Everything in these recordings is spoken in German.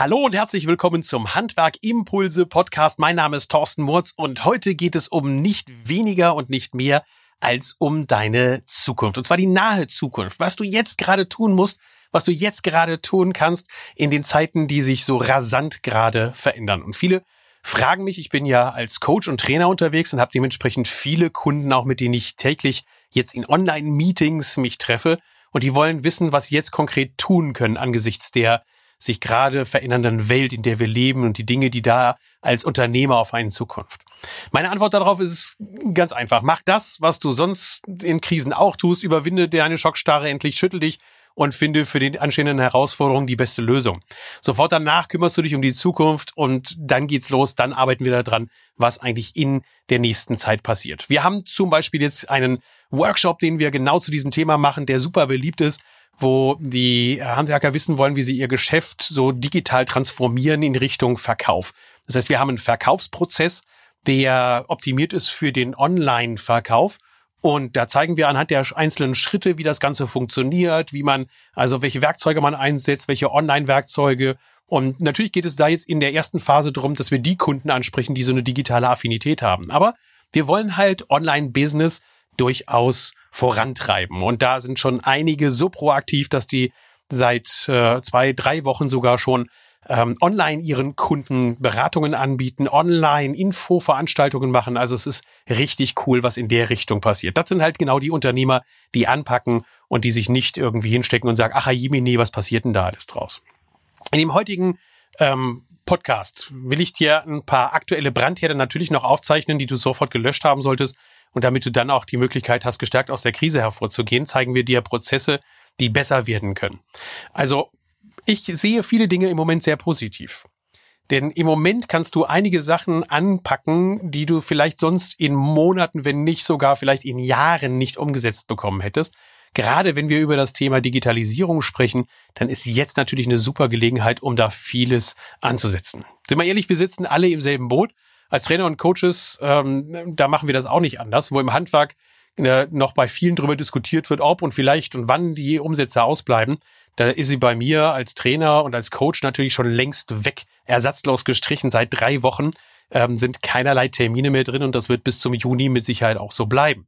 Hallo und herzlich willkommen zum Handwerk Impulse Podcast. Mein Name ist Thorsten Murz und heute geht es um nicht weniger und nicht mehr als um deine Zukunft. Und zwar die nahe Zukunft. Was du jetzt gerade tun musst, was du jetzt gerade tun kannst in den Zeiten, die sich so rasant gerade verändern. Und viele fragen mich, ich bin ja als Coach und Trainer unterwegs und habe dementsprechend viele Kunden auch, mit denen ich täglich jetzt in Online-Meetings mich treffe. Und die wollen wissen, was sie jetzt konkret tun können angesichts der sich gerade verändernden Welt, in der wir leben und die Dinge, die da als Unternehmer auf einen Zukunft. Meine Antwort darauf ist ganz einfach. Mach das, was du sonst in Krisen auch tust. Überwinde deine Schockstarre endlich, schüttel dich und finde für die anstehenden Herausforderungen die beste Lösung. Sofort danach kümmerst du dich um die Zukunft und dann geht's los. Dann arbeiten wir daran, was eigentlich in der nächsten Zeit passiert. Wir haben zum Beispiel jetzt einen Workshop, den wir genau zu diesem Thema machen, der super beliebt ist wo die Handwerker wissen wollen, wie sie ihr Geschäft so digital transformieren in Richtung Verkauf. Das heißt, wir haben einen Verkaufsprozess, der optimiert ist für den Online-Verkauf. Und da zeigen wir anhand der einzelnen Schritte, wie das Ganze funktioniert, wie man, also welche Werkzeuge man einsetzt, welche Online-Werkzeuge. Und natürlich geht es da jetzt in der ersten Phase darum, dass wir die Kunden ansprechen, die so eine digitale Affinität haben. Aber wir wollen halt Online-Business durchaus vorantreiben. Und da sind schon einige so proaktiv, dass die seit äh, zwei, drei Wochen sogar schon ähm, online ihren Kunden Beratungen anbieten, online Infoveranstaltungen machen. Also es ist richtig cool, was in der Richtung passiert. Das sind halt genau die Unternehmer, die anpacken und die sich nicht irgendwie hinstecken und sagen, ach Jiminy, was passiert denn da alles draus? In dem heutigen ähm, Podcast will ich dir ein paar aktuelle Brandherde natürlich noch aufzeichnen, die du sofort gelöscht haben solltest. Und damit du dann auch die Möglichkeit hast, gestärkt aus der Krise hervorzugehen, zeigen wir dir Prozesse, die besser werden können. Also ich sehe viele Dinge im Moment sehr positiv. Denn im Moment kannst du einige Sachen anpacken, die du vielleicht sonst in Monaten, wenn nicht sogar vielleicht in Jahren nicht umgesetzt bekommen hättest. Gerade wenn wir über das Thema Digitalisierung sprechen, dann ist jetzt natürlich eine super Gelegenheit, um da vieles anzusetzen. Sind wir ehrlich, wir sitzen alle im selben Boot als Trainer und Coaches, ähm, da machen wir das auch nicht anders, wo im Handwerk äh, noch bei vielen darüber diskutiert wird, ob und vielleicht und wann die Umsätze ausbleiben. Da ist sie bei mir als Trainer und als Coach natürlich schon längst weg, ersatzlos gestrichen. Seit drei Wochen ähm, sind keinerlei Termine mehr drin und das wird bis zum Juni mit Sicherheit auch so bleiben.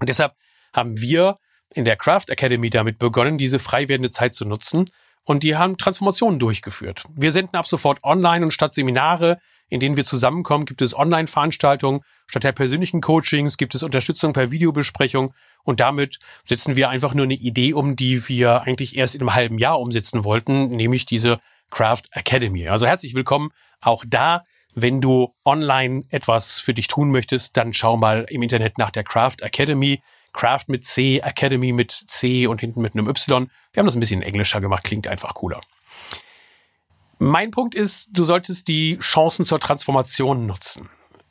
Und deshalb haben wir in der Craft Academy damit begonnen, diese frei werdende Zeit zu nutzen. Und die haben Transformationen durchgeführt. Wir senden ab sofort online und statt Seminare in denen wir zusammenkommen, gibt es Online-Veranstaltungen. Statt der persönlichen Coachings gibt es Unterstützung per Videobesprechung. Und damit setzen wir einfach nur eine Idee um, die wir eigentlich erst in einem halben Jahr umsetzen wollten, nämlich diese Craft Academy. Also herzlich willkommen auch da. Wenn du online etwas für dich tun möchtest, dann schau mal im Internet nach der Craft Academy. Craft mit C, Academy mit C und hinten mit einem Y. Wir haben das ein bisschen englischer gemacht, klingt einfach cooler. Mein Punkt ist, du solltest die Chancen zur Transformation nutzen.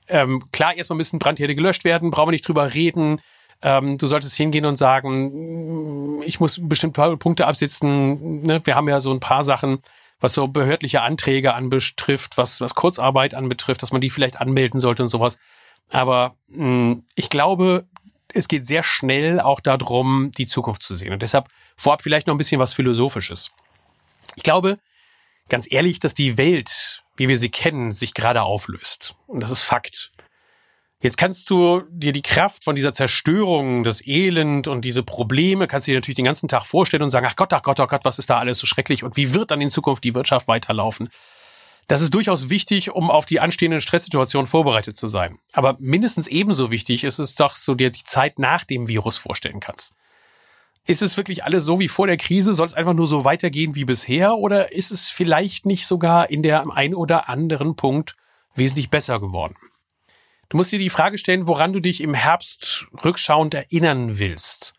Ähm, klar, erstmal müssen Brandherde gelöscht werden, brauchen wir nicht drüber reden. Ähm, du solltest hingehen und sagen, mm, ich muss bestimmte Punkte absitzen. Ne? Wir haben ja so ein paar Sachen, was so behördliche Anträge anbetrifft, was, was Kurzarbeit anbetrifft, dass man die vielleicht anmelden sollte und sowas. Aber mh, mm, ich glaube, es geht sehr schnell auch darum, die Zukunft zu sehen. Und deshalb vorab vielleicht noch ein bisschen was Philosophisches. Ich glaube, ganz ehrlich, dass die Welt, wie wir sie kennen, sich gerade auflöst. Und das ist Fakt. Jetzt kannst du dir die Kraft von dieser Zerstörung, das Elend und diese Probleme, kannst du dir natürlich den ganzen Tag vorstellen und sagen, ach Gott, ach Gott, ach Gott, was ist da alles so schrecklich und wie wird dann in Zukunft die Wirtschaft weiterlaufen? Das ist durchaus wichtig, um auf die anstehenden Stresssituationen vorbereitet zu sein. Aber mindestens ebenso wichtig ist es doch, so dir die Zeit nach dem Virus vorstellen kannst. Ist es wirklich alles so wie vor der Krise? Soll es einfach nur so weitergehen wie bisher? Oder ist es vielleicht nicht sogar in der ein oder anderen Punkt wesentlich besser geworden? Du musst dir die Frage stellen, woran du dich im Herbst rückschauend erinnern willst.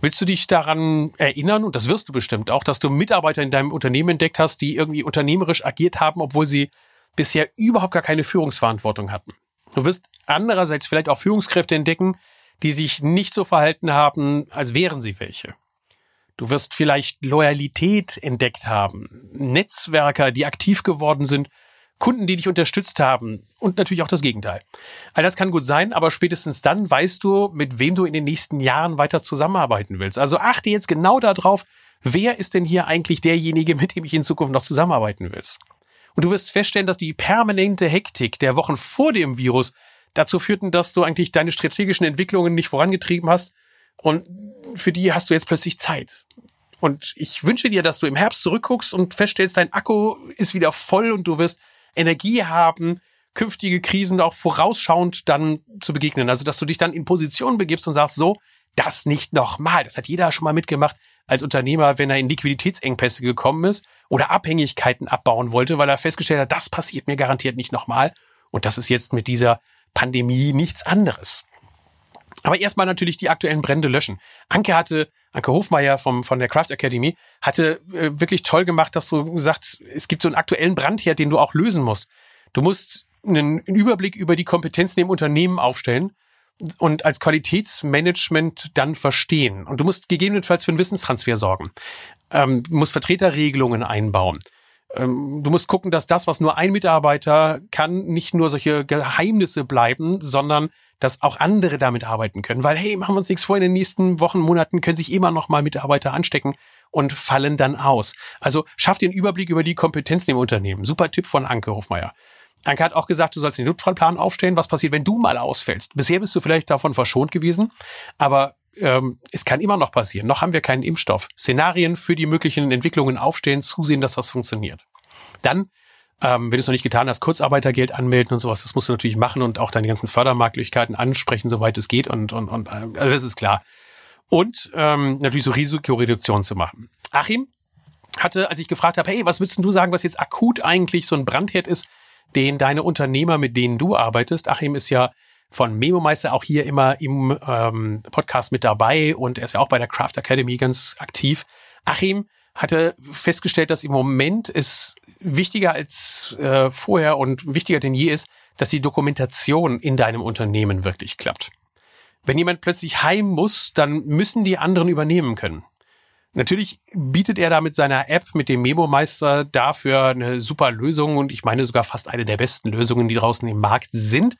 Willst du dich daran erinnern, und das wirst du bestimmt auch, dass du Mitarbeiter in deinem Unternehmen entdeckt hast, die irgendwie unternehmerisch agiert haben, obwohl sie bisher überhaupt gar keine Führungsverantwortung hatten? Du wirst andererseits vielleicht auch Führungskräfte entdecken, die sich nicht so verhalten haben, als wären sie welche. Du wirst vielleicht Loyalität entdeckt haben, Netzwerker, die aktiv geworden sind, Kunden, die dich unterstützt haben und natürlich auch das Gegenteil. All das kann gut sein, aber spätestens dann weißt du, mit wem du in den nächsten Jahren weiter zusammenarbeiten willst. Also achte jetzt genau darauf, wer ist denn hier eigentlich derjenige, mit dem ich in Zukunft noch zusammenarbeiten willst? Und du wirst feststellen, dass die permanente Hektik der Wochen vor dem Virus dazu führten, dass du eigentlich deine strategischen Entwicklungen nicht vorangetrieben hast. Und für die hast du jetzt plötzlich Zeit. Und ich wünsche dir, dass du im Herbst zurückguckst und feststellst, dein Akku ist wieder voll und du wirst Energie haben, künftige Krisen auch vorausschauend dann zu begegnen. Also, dass du dich dann in Position begibst und sagst, so, das nicht nochmal. Das hat jeder schon mal mitgemacht als Unternehmer, wenn er in Liquiditätsengpässe gekommen ist oder Abhängigkeiten abbauen wollte, weil er festgestellt hat, das passiert mir garantiert nicht nochmal. Und das ist jetzt mit dieser Pandemie nichts anderes. Aber erstmal natürlich die aktuellen Brände löschen. Anke hatte, Anke Hofmeier vom, von der Craft Academy, hatte äh, wirklich toll gemacht, dass du gesagt, es gibt so einen aktuellen Brandherd, den du auch lösen musst. Du musst einen, Überblick über die Kompetenzen im Unternehmen aufstellen und als Qualitätsmanagement dann verstehen. Und du musst gegebenenfalls für einen Wissenstransfer sorgen. Ähm, musst Vertreterregelungen einbauen. Ähm, du musst gucken, dass das, was nur ein Mitarbeiter kann, nicht nur solche Geheimnisse bleiben, sondern dass auch andere damit arbeiten können. Weil, hey, machen wir uns nichts vor, in den nächsten Wochen, Monaten können sich immer noch mal Mitarbeiter anstecken und fallen dann aus. Also schaff den Überblick über die Kompetenzen im Unternehmen. Super Tipp von Anke Hofmeier. Anke hat auch gesagt, du sollst den Notfallplan aufstellen. Was passiert, wenn du mal ausfällst? Bisher bist du vielleicht davon verschont gewesen, aber ähm, es kann immer noch passieren. Noch haben wir keinen Impfstoff. Szenarien für die möglichen Entwicklungen aufstellen, zusehen, dass das funktioniert. Dann, ähm, wenn du es noch nicht getan hast, Kurzarbeitergeld anmelden und sowas, das musst du natürlich machen und auch deine ganzen Fördermarktlichkeiten ansprechen, soweit es geht. Und, und, und äh, also das ist klar. Und ähm, natürlich so Risikoreduktion zu machen. Achim hatte, als ich gefragt habe, hey, was würdest du sagen, was jetzt akut eigentlich so ein Brandherd ist, den deine Unternehmer, mit denen du arbeitest, Achim ist ja von Memo Meister auch hier immer im ähm, Podcast mit dabei und er ist ja auch bei der Craft Academy ganz aktiv. Achim hatte festgestellt, dass im Moment es wichtiger als äh, vorher und wichtiger denn je ist, dass die Dokumentation in deinem Unternehmen wirklich klappt. Wenn jemand plötzlich heim muss, dann müssen die anderen übernehmen können. Natürlich bietet er da mit seiner App, mit dem Memo-Meister dafür eine super Lösung und ich meine sogar fast eine der besten Lösungen, die draußen im Markt sind.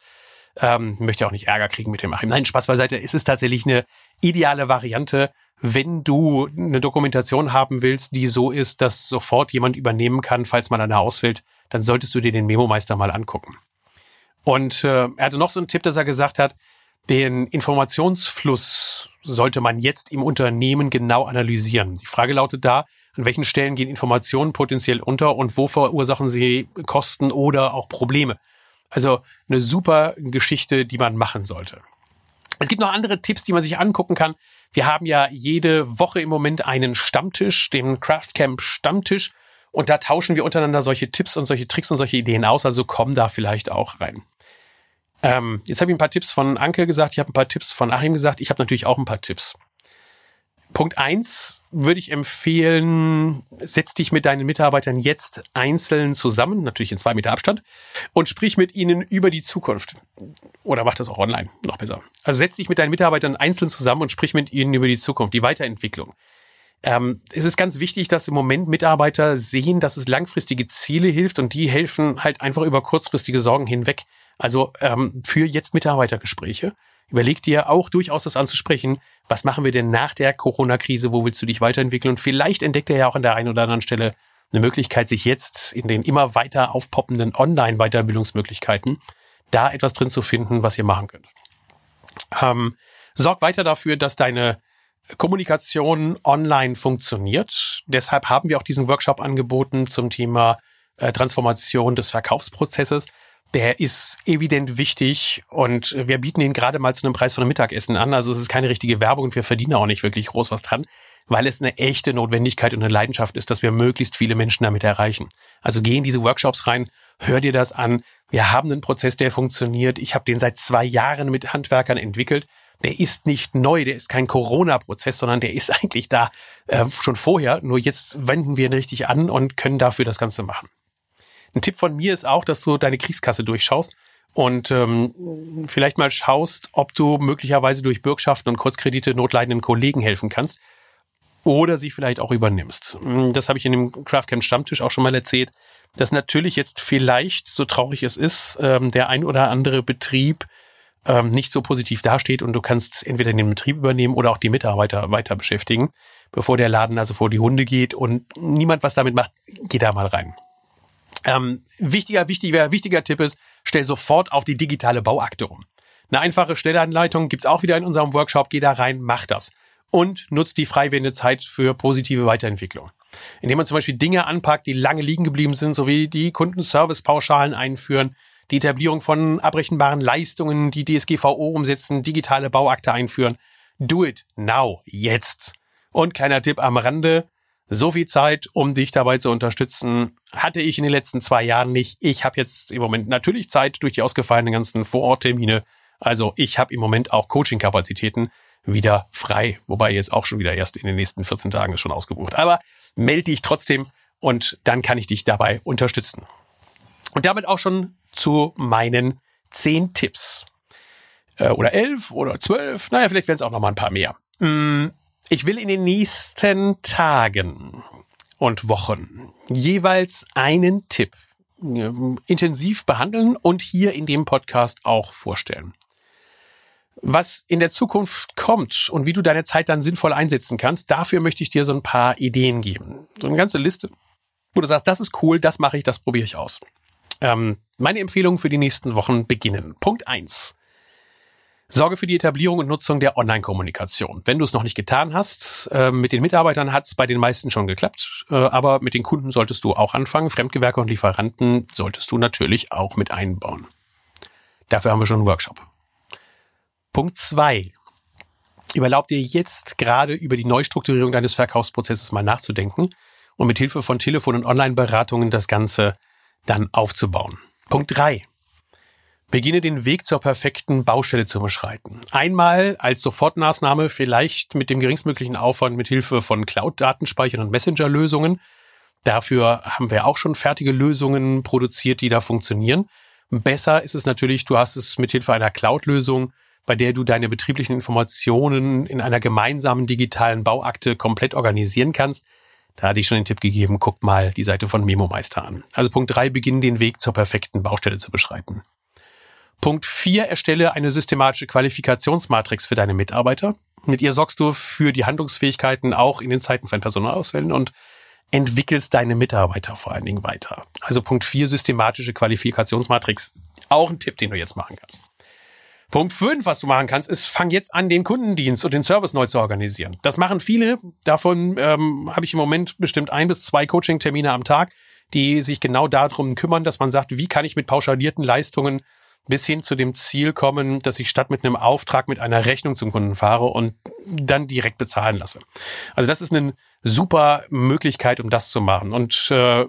Ähm, möchte auch nicht Ärger kriegen mit dem Achim. Nein, Spaß beiseite. Es ist tatsächlich eine ideale Variante, wenn du eine Dokumentation haben willst, die so ist, dass sofort jemand übernehmen kann, falls man einer ausfällt, dann solltest du dir den Memo-Meister mal angucken. Und äh, er hatte noch so einen Tipp, dass er gesagt hat, den Informationsfluss sollte man jetzt im Unternehmen genau analysieren. Die Frage lautet da, an welchen Stellen gehen Informationen potenziell unter und wo verursachen sie Kosten oder auch Probleme? Also eine super Geschichte, die man machen sollte. Es gibt noch andere Tipps, die man sich angucken kann. Wir haben ja jede Woche im Moment einen Stammtisch, den Craftcamp Stammtisch. Und da tauschen wir untereinander solche Tipps und solche Tricks und solche Ideen aus. Also komm da vielleicht auch rein. Ähm, jetzt habe ich ein paar Tipps von Anke gesagt, ich habe ein paar Tipps von Achim gesagt, ich habe natürlich auch ein paar Tipps. Punkt eins würde ich empfehlen, setz dich mit deinen Mitarbeitern jetzt einzeln zusammen, natürlich in zwei Meter Abstand, und sprich mit ihnen über die Zukunft. Oder mach das auch online, noch besser. Also setz dich mit deinen Mitarbeitern einzeln zusammen und sprich mit ihnen über die Zukunft, die Weiterentwicklung. Ähm, es ist ganz wichtig, dass im Moment Mitarbeiter sehen, dass es langfristige Ziele hilft und die helfen halt einfach über kurzfristige Sorgen hinweg. Also ähm, für jetzt Mitarbeitergespräche. Überleg dir auch durchaus das anzusprechen. Was machen wir denn nach der Corona-Krise? Wo willst du dich weiterentwickeln? Und vielleicht entdeckt er ja auch an der einen oder anderen Stelle eine Möglichkeit, sich jetzt in den immer weiter aufpoppenden Online-Weiterbildungsmöglichkeiten da etwas drin zu finden, was ihr machen könnt. Ähm, sorg weiter dafür, dass deine Kommunikation online funktioniert. Deshalb haben wir auch diesen Workshop angeboten zum Thema äh, Transformation des Verkaufsprozesses der ist evident wichtig und wir bieten ihn gerade mal zu einem Preis von einem Mittagessen an. Also es ist keine richtige Werbung und wir verdienen auch nicht wirklich groß was dran, weil es eine echte Notwendigkeit und eine Leidenschaft ist, dass wir möglichst viele Menschen damit erreichen. Also geh in diese Workshops rein, hör dir das an. Wir haben einen Prozess, der funktioniert. Ich habe den seit zwei Jahren mit Handwerkern entwickelt. Der ist nicht neu, der ist kein Corona-Prozess, sondern der ist eigentlich da äh, schon vorher. Nur jetzt wenden wir ihn richtig an und können dafür das Ganze machen. Ein Tipp von mir ist auch, dass du deine Kriegskasse durchschaust und ähm, vielleicht mal schaust, ob du möglicherweise durch Bürgschaften und Kurzkredite notleidenden Kollegen helfen kannst oder sie vielleicht auch übernimmst. Das habe ich in dem Craftcamp Stammtisch auch schon mal erzählt, dass natürlich jetzt vielleicht, so traurig es ist, ähm, der ein oder andere Betrieb ähm, nicht so positiv dasteht und du kannst entweder den Betrieb übernehmen oder auch die Mitarbeiter weiter beschäftigen. bevor der Laden also vor die Hunde geht und niemand was damit macht, geht da mal rein. Ähm, wichtiger, wichtiger, wichtiger Tipp ist, stell sofort auf die digitale Bauakte um. Eine einfache Stellanleitung gibt's auch wieder in unserem Workshop. Geh da rein, mach das. Und nutzt die freiwillige Zeit für positive Weiterentwicklung. Indem man zum Beispiel Dinge anpackt, die lange liegen geblieben sind, sowie die Kundenservice-Pauschalen einführen, die Etablierung von abrechenbaren Leistungen, die DSGVO umsetzen, digitale Bauakte einführen. Do it now, jetzt. Und kleiner Tipp am Rande, so viel Zeit, um dich dabei zu unterstützen, hatte ich in den letzten zwei Jahren nicht. Ich habe jetzt im Moment natürlich Zeit durch die ausgefallenen ganzen Vororttermine. Also ich habe im Moment auch Coaching-Kapazitäten wieder frei, wobei jetzt auch schon wieder erst in den nächsten 14 Tagen ist schon ausgebucht. Aber melde dich trotzdem und dann kann ich dich dabei unterstützen. Und damit auch schon zu meinen zehn Tipps. Äh, oder elf oder zwölf. Naja, vielleicht werden es auch noch mal ein paar mehr. Ich will in den nächsten Tagen und Wochen jeweils einen Tipp intensiv behandeln und hier in dem Podcast auch vorstellen. Was in der Zukunft kommt und wie du deine Zeit dann sinnvoll einsetzen kannst, dafür möchte ich dir so ein paar Ideen geben. So eine ganze Liste, wo du sagst, das ist cool, das mache ich, das probiere ich aus. Ähm, meine Empfehlungen für die nächsten Wochen beginnen. Punkt eins: Sorge für die Etablierung und Nutzung der Online-Kommunikation. Wenn du es noch nicht getan hast, äh, mit den Mitarbeitern hat es bei den meisten schon geklappt, äh, aber mit den Kunden solltest du auch anfangen. Fremdgewerke und Lieferanten solltest du natürlich auch mit einbauen. Dafür haben wir schon einen Workshop. Punkt zwei: Überlaub dir jetzt gerade über die Neustrukturierung deines Verkaufsprozesses mal nachzudenken und mit Hilfe von Telefon- und Online-Beratungen das Ganze dann aufzubauen. Punkt drei: Beginne den Weg zur perfekten Baustelle zu beschreiten. Einmal als Sofortmaßnahme, vielleicht mit dem geringstmöglichen Aufwand mit Hilfe von Cloud-Datenspeichern und Messenger-Lösungen. Dafür haben wir auch schon fertige Lösungen produziert, die da funktionieren. Besser ist es natürlich, du hast es mit Hilfe einer Cloud-Lösung, bei der du deine betrieblichen Informationen in einer gemeinsamen digitalen Bauakte komplett organisieren kannst. Da hatte ich schon den Tipp gegeben, guck mal die Seite von Memo Meister an. Also Punkt drei, beginn den Weg zur perfekten Baustelle zu beschreiten. Punkt vier, erstelle eine systematische Qualifikationsmatrix für deine Mitarbeiter. Mit ihr sorgst du für die Handlungsfähigkeiten auch in den Zeiten von Personalausfällen und entwickelst deine Mitarbeiter vor allen Dingen weiter. Also Punkt vier, systematische Qualifikationsmatrix. Auch ein Tipp, den du jetzt machen kannst. Punkt 5, was du machen kannst, ist, fang jetzt an, den Kundendienst und den Service neu zu organisieren. Das machen viele. Davon ähm, habe ich im Moment bestimmt ein bis zwei Coaching-Termine am Tag, die sich genau darum kümmern, dass man sagt, wie kann ich mit pauschalierten Leistungen bis hin zu dem Ziel kommen, dass ich statt mit einem Auftrag mit einer Rechnung zum Kunden fahre und dann direkt bezahlen lasse. Also das ist eine super Möglichkeit, um das zu machen. Und äh,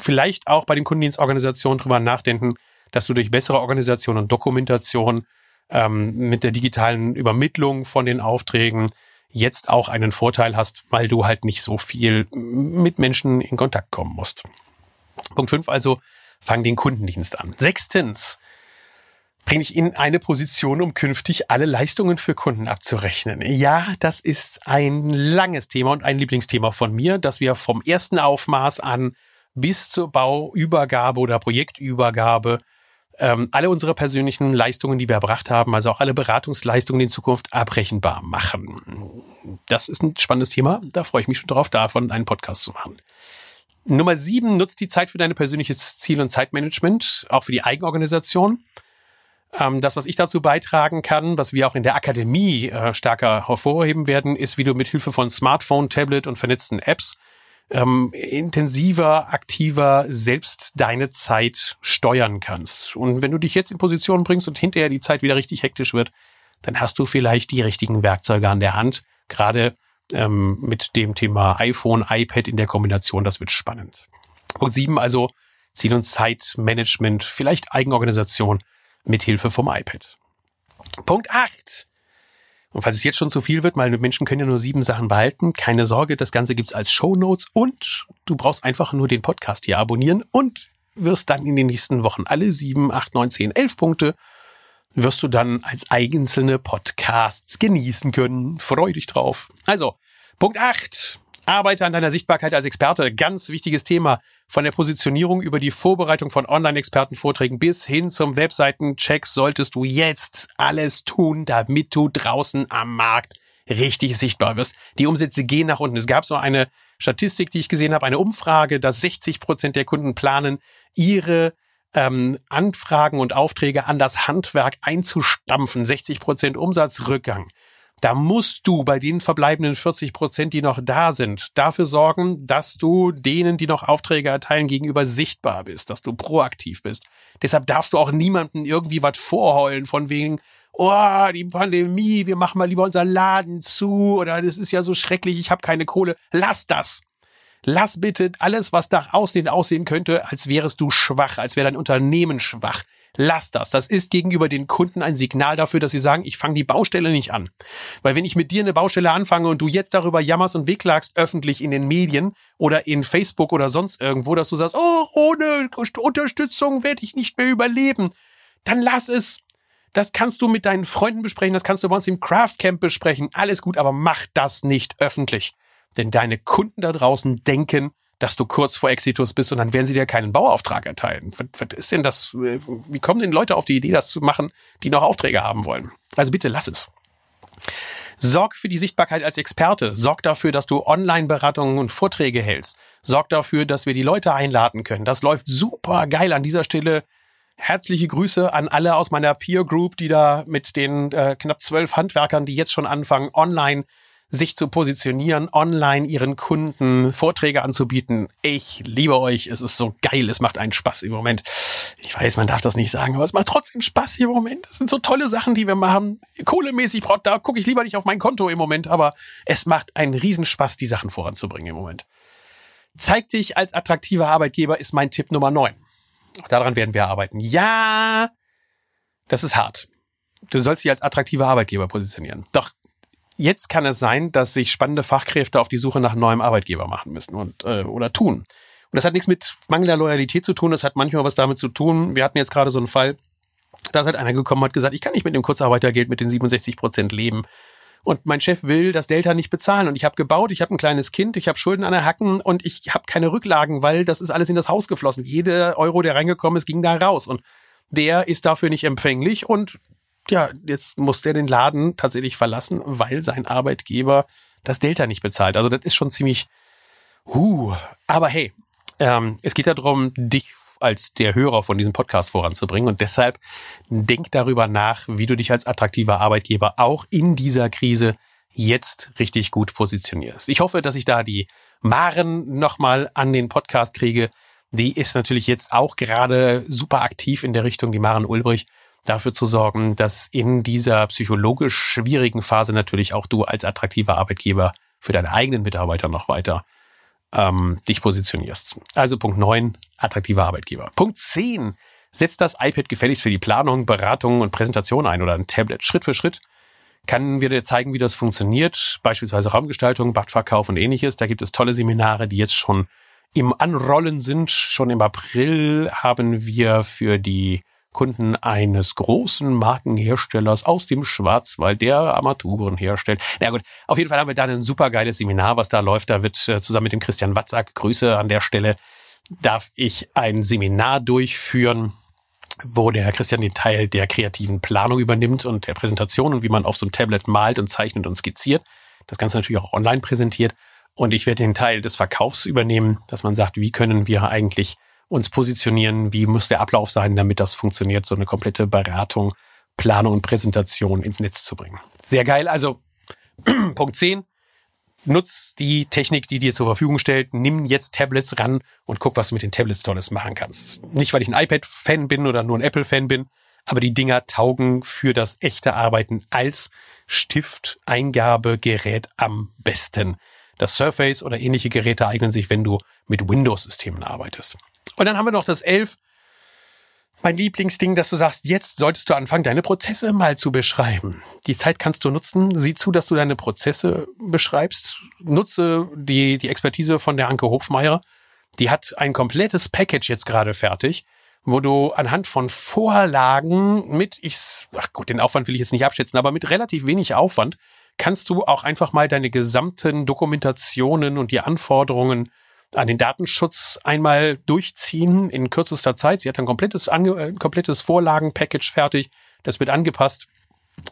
vielleicht auch bei den Kundendienstorganisationen drüber nachdenken, dass du durch bessere Organisation und Dokumentation ähm, mit der digitalen Übermittlung von den Aufträgen jetzt auch einen Vorteil hast, weil du halt nicht so viel mit Menschen in Kontakt kommen musst. Punkt 5 also, fang den Kundendienst an. Sechstens, bring dich in eine Position, um künftig alle Leistungen für Kunden abzurechnen. Ja, das ist ein langes Thema und ein Lieblingsthema von mir, dass wir vom ersten Aufmaß an bis zur Bauübergabe oder Projektübergabe ähm, alle unsere persönlichen Leistungen, die wir erbracht haben, also auch alle Beratungsleistungen in Zukunft abrechenbar machen. Das ist ein spannendes Thema. Da freue ich mich schon drauf, davon einen Podcast zu machen. Nummer sieben, nutzt die Zeit für deine persönliches Ziel- und Zeitmanagement, auch für die Eigenorganisation. Ähm, das, was ich dazu beitragen kann, was wir auch in der Akademie äh, stärker hervorheben werden, ist, wie du mit Hilfe von Smartphone, Tablet und vernetzten Apps ähm, intensiver, aktiver selbst deine Zeit steuern kannst. Und wenn du dich jetzt in Position bringst und hinterher die Zeit wieder richtig hektisch wird, dann hast du vielleicht die richtigen Werkzeuge an der Hand. Gerade ähm, mit dem Thema iPhone, iPad in der Kombination, das wird spannend. Punkt sieben also Ziel- und Zeitmanagement, vielleicht Eigenorganisation mit Hilfe vom iPad. Punkt acht und falls es jetzt schon zu viel wird, weil Menschen können ja nur sieben Sachen behalten, keine Sorge, das Ganze gibt's als Show Notes und du brauchst einfach nur den Podcast hier abonnieren und wirst dann in den nächsten Wochen alle sieben, acht, neun, zehn, elf Punkte wirst du dann als einzelne Podcasts genießen können. Freu dich drauf. Also, Punkt acht Arbeite an deiner Sichtbarkeit als Experte. Ganz wichtiges Thema. Von der Positionierung über die Vorbereitung von Online-Expertenvorträgen bis hin zum Webseitencheck solltest du jetzt alles tun, damit du draußen am Markt richtig sichtbar wirst. Die Umsätze gehen nach unten. Es gab so eine Statistik, die ich gesehen habe, eine Umfrage, dass 60 Prozent der Kunden planen, ihre ähm, Anfragen und Aufträge an das Handwerk einzustampfen. 60 Prozent Umsatzrückgang. Da musst du bei den verbleibenden 40 Prozent, die noch da sind, dafür sorgen, dass du denen, die noch Aufträge erteilen, gegenüber sichtbar bist, dass du proaktiv bist. Deshalb darfst du auch niemandem irgendwie was vorheulen von wegen, oh, die Pandemie, wir machen mal lieber unseren Laden zu oder das ist ja so schrecklich, ich habe keine Kohle. Lass das. Lass bitte alles, was nach außen aussehen könnte, als wärest du schwach, als wäre dein Unternehmen schwach. Lass das. Das ist gegenüber den Kunden ein Signal dafür, dass sie sagen, ich fange die Baustelle nicht an. Weil wenn ich mit dir eine Baustelle anfange und du jetzt darüber jammerst und wehklagst öffentlich in den Medien oder in Facebook oder sonst irgendwo, dass du sagst, oh, ohne Unterstützung werde ich nicht mehr überleben, dann lass es. Das kannst du mit deinen Freunden besprechen, das kannst du bei uns im Craft Camp besprechen. Alles gut, aber mach das nicht öffentlich. Denn deine Kunden da draußen denken, dass du kurz vor Exitus bist und dann werden sie dir keinen Bauauftrag erteilen. Was, was ist denn das? Wie kommen denn Leute auf die Idee, das zu machen, die noch Aufträge haben wollen? Also bitte lass es. Sorg für die Sichtbarkeit als Experte. Sorg dafür, dass du Online-Beratungen und Vorträge hältst. Sorg dafür, dass wir die Leute einladen können. Das läuft super geil an dieser Stelle. Herzliche Grüße an alle aus meiner Peer Group, die da mit den äh, knapp zwölf Handwerkern, die jetzt schon anfangen, online sich zu positionieren, online ihren Kunden Vorträge anzubieten. Ich liebe euch. Es ist so geil. Es macht einen Spaß im Moment. Ich weiß, man darf das nicht sagen, aber es macht trotzdem Spaß im Moment. Es sind so tolle Sachen, die wir machen. Kohlemäßig, da gucke ich lieber nicht auf mein Konto im Moment, aber es macht einen Riesenspaß, die Sachen voranzubringen im Moment. Zeig dich als attraktiver Arbeitgeber ist mein Tipp Nummer 9. Daran werden wir arbeiten. Ja, das ist hart. Du sollst dich als attraktiver Arbeitgeber positionieren. Doch jetzt kann es sein, dass sich spannende Fachkräfte auf die Suche nach neuem Arbeitgeber machen müssen und äh, oder tun. Und das hat nichts mit mangelnder Loyalität zu tun, das hat manchmal was damit zu tun. Wir hatten jetzt gerade so einen Fall, da ist halt einer gekommen und hat gesagt, ich kann nicht mit dem Kurzarbeitergeld mit den 67 Prozent leben. Und mein Chef will das Delta nicht bezahlen. Und ich habe gebaut, ich habe ein kleines Kind, ich habe Schulden an der Hacken und ich habe keine Rücklagen, weil das ist alles in das Haus geflossen. Jeder Euro, der reingekommen ist, ging da raus. Und der ist dafür nicht empfänglich und ja, jetzt muss der den Laden tatsächlich verlassen, weil sein Arbeitgeber das Delta nicht bezahlt. Also das ist schon ziemlich, huh. Aber hey, ähm, es geht ja darum, dich als der Hörer von diesem Podcast voranzubringen. Und deshalb denk darüber nach, wie du dich als attraktiver Arbeitgeber auch in dieser Krise jetzt richtig gut positionierst. Ich hoffe, dass ich da die Maren nochmal an den Podcast kriege. Die ist natürlich jetzt auch gerade super aktiv in der Richtung, die Maren Ulbrich dafür zu sorgen, dass in dieser psychologisch schwierigen Phase natürlich auch du als attraktiver Arbeitgeber für deine eigenen Mitarbeiter noch weiter ähm, dich positionierst. Also Punkt 9, attraktiver Arbeitgeber. Punkt 10, setz das iPad gefälligst für die Planung, Beratung und Präsentation ein oder ein Tablet. Schritt für Schritt kann wir dir zeigen, wie das funktioniert, beispielsweise Raumgestaltung, Badverkauf und ähnliches. Da gibt es tolle Seminare, die jetzt schon im Anrollen sind. Schon im April haben wir für die Kunden eines großen Markenherstellers aus dem Schwarzwald, der Armaturen herstellt. Na gut, auf jeden Fall haben wir da ein super geiles Seminar, was da läuft. Da wird äh, zusammen mit dem Christian Watzak, Grüße an der Stelle, darf ich ein Seminar durchführen, wo der Christian den Teil der kreativen Planung übernimmt und der Präsentation und wie man auf so einem Tablet malt und zeichnet und skizziert. Das Ganze natürlich auch online präsentiert. Und ich werde den Teil des Verkaufs übernehmen, dass man sagt, wie können wir eigentlich uns positionieren, wie muss der Ablauf sein, damit das funktioniert, so eine komplette Beratung, Planung und Präsentation ins Netz zu bringen. Sehr geil. Also Punkt 10. Nutz die Technik, die dir zur Verfügung stellt. Nimm jetzt Tablets ran und guck, was du mit den Tablets Tolles machen kannst. Nicht, weil ich ein iPad-Fan bin oder nur ein Apple-Fan bin, aber die Dinger taugen für das echte Arbeiten als Stift-Eingabegerät am besten. Das Surface oder ähnliche Geräte eignen sich, wenn du mit Windows-Systemen arbeitest. Und dann haben wir noch das 11. Mein Lieblingsding, dass du sagst, jetzt solltest du anfangen, deine Prozesse mal zu beschreiben. Die Zeit kannst du nutzen. Sieh zu, dass du deine Prozesse beschreibst. Nutze die, die Expertise von der Anke Hofmeier. Die hat ein komplettes Package jetzt gerade fertig, wo du anhand von Vorlagen mit, ich, ach gut, den Aufwand will ich jetzt nicht abschätzen, aber mit relativ wenig Aufwand kannst du auch einfach mal deine gesamten Dokumentationen und die Anforderungen an den Datenschutz einmal durchziehen in kürzester Zeit. Sie hat ein komplettes, ein äh, komplettes Vorlagenpackage fertig. Das wird angepasst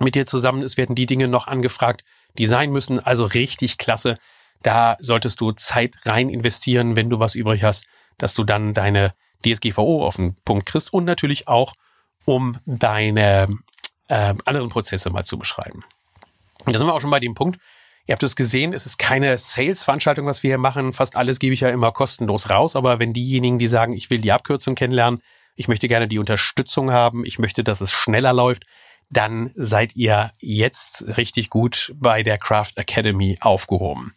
mit dir zusammen. Es werden die Dinge noch angefragt, die sein müssen. Also richtig klasse. Da solltest du Zeit rein investieren, wenn du was übrig hast, dass du dann deine DSGVO auf den Punkt kriegst und natürlich auch, um deine äh, anderen Prozesse mal zu beschreiben. Und da sind wir auch schon bei dem Punkt. Ihr habt es gesehen, es ist keine Sales-Veranstaltung, was wir hier machen. Fast alles gebe ich ja immer kostenlos raus. Aber wenn diejenigen, die sagen, ich will die Abkürzung kennenlernen, ich möchte gerne die Unterstützung haben, ich möchte, dass es schneller läuft, dann seid ihr jetzt richtig gut bei der Craft Academy aufgehoben.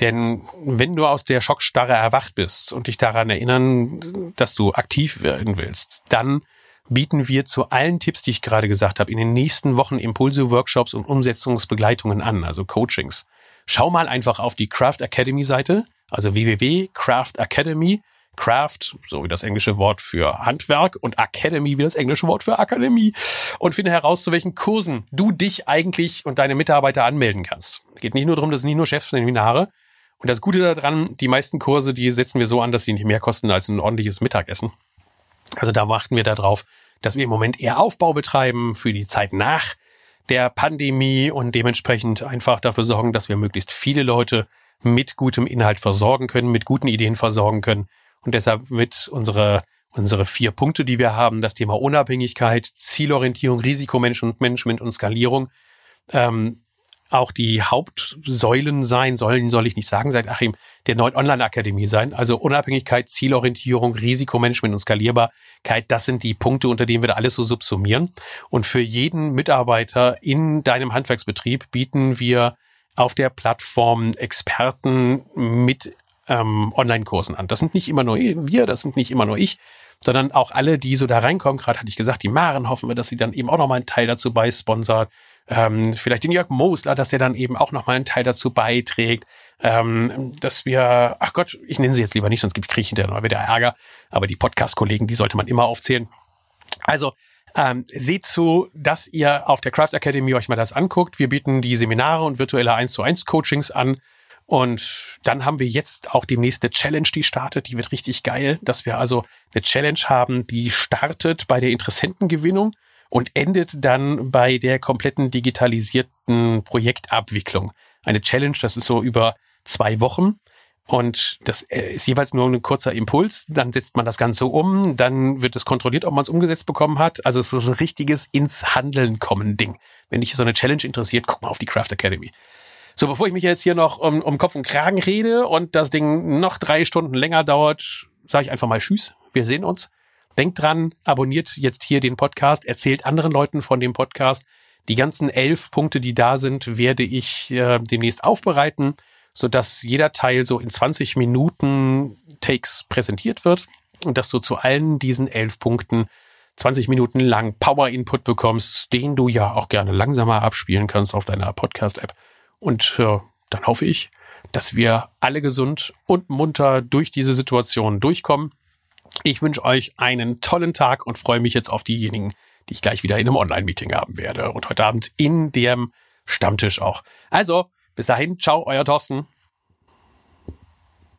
Denn wenn du aus der Schockstarre erwacht bist und dich daran erinnern, dass du aktiv werden willst, dann bieten wir zu allen Tipps, die ich gerade gesagt habe, in den nächsten Wochen Impulse, Workshops und Umsetzungsbegleitungen an, also Coachings. Schau mal einfach auf die Craft Academy Seite, also www.craftacademy, Craft, so wie das englische Wort für Handwerk und Academy wie das englische Wort für Akademie und finde heraus, zu welchen Kursen du dich eigentlich und deine Mitarbeiter anmelden kannst. Es geht nicht nur darum, das sind nicht nur Chefseminare. Und das Gute daran, die meisten Kurse, die setzen wir so an, dass sie nicht mehr kosten als ein ordentliches Mittagessen. Also da warten wir darauf, dass wir im Moment eher Aufbau betreiben für die Zeit nach der Pandemie und dementsprechend einfach dafür sorgen, dass wir möglichst viele Leute mit gutem Inhalt versorgen können, mit guten Ideen versorgen können. Und deshalb mit unsere, unsere vier Punkte, die wir haben, das Thema Unabhängigkeit, Zielorientierung, Risikomanagement und Skalierung, ähm, auch die Hauptsäulen sein sollen, soll ich nicht sagen, sagt Achim, der neuen Online-Akademie sein. Also Unabhängigkeit, Zielorientierung, Risikomanagement und Skalierbarkeit, das sind die Punkte, unter denen wir da alles so subsumieren. Und für jeden Mitarbeiter in deinem Handwerksbetrieb bieten wir auf der Plattform Experten mit ähm, Online-Kursen an. Das sind nicht immer nur wir, das sind nicht immer nur ich, sondern auch alle, die so da reinkommen. Gerade hatte ich gesagt, die Maren hoffen wir, dass sie dann eben auch nochmal einen Teil dazu beisponsert ähm, vielleicht den Jörg Mosler, dass der dann eben auch nochmal einen Teil dazu beiträgt, ähm, dass wir, ach Gott, ich nenne sie jetzt lieber nicht, sonst kriege ich hinterher wieder Ärger, aber die Podcast-Kollegen, die sollte man immer aufzählen. Also, ähm, seht zu, dass ihr auf der Craft Academy euch mal das anguckt. Wir bieten die Seminare und virtuelle 1 zu 1 Coachings an. Und dann haben wir jetzt auch demnächst eine Challenge, die startet. Die wird richtig geil, dass wir also eine Challenge haben, die startet bei der Interessentengewinnung und endet dann bei der kompletten digitalisierten Projektabwicklung. Eine Challenge, das ist so über zwei Wochen. Und das äh, ist jeweils nur ein kurzer Impuls. Dann setzt man das Ganze um. Dann wird es kontrolliert, ob man es umgesetzt bekommen hat. Also es ist ein richtiges ins Handeln kommen Ding. Wenn dich so eine Challenge interessiert, guck mal auf die Craft Academy. So, bevor ich mich jetzt hier noch um, um Kopf und Kragen rede und das Ding noch drei Stunden länger dauert, sage ich einfach mal Tschüss. Wir sehen uns. Denkt dran, abonniert jetzt hier den Podcast, erzählt anderen Leuten von dem Podcast. Die ganzen elf Punkte, die da sind, werde ich äh, demnächst aufbereiten, sodass jeder Teil so in 20 Minuten Takes präsentiert wird und dass du zu allen diesen elf Punkten 20 Minuten lang Power Input bekommst, den du ja auch gerne langsamer abspielen kannst auf deiner Podcast-App. Und äh, dann hoffe ich, dass wir alle gesund und munter durch diese Situation durchkommen. Ich wünsche euch einen tollen Tag und freue mich jetzt auf diejenigen, die ich gleich wieder in einem Online-Meeting haben werde und heute Abend in dem Stammtisch auch. Also, bis dahin, ciao, euer Thorsten.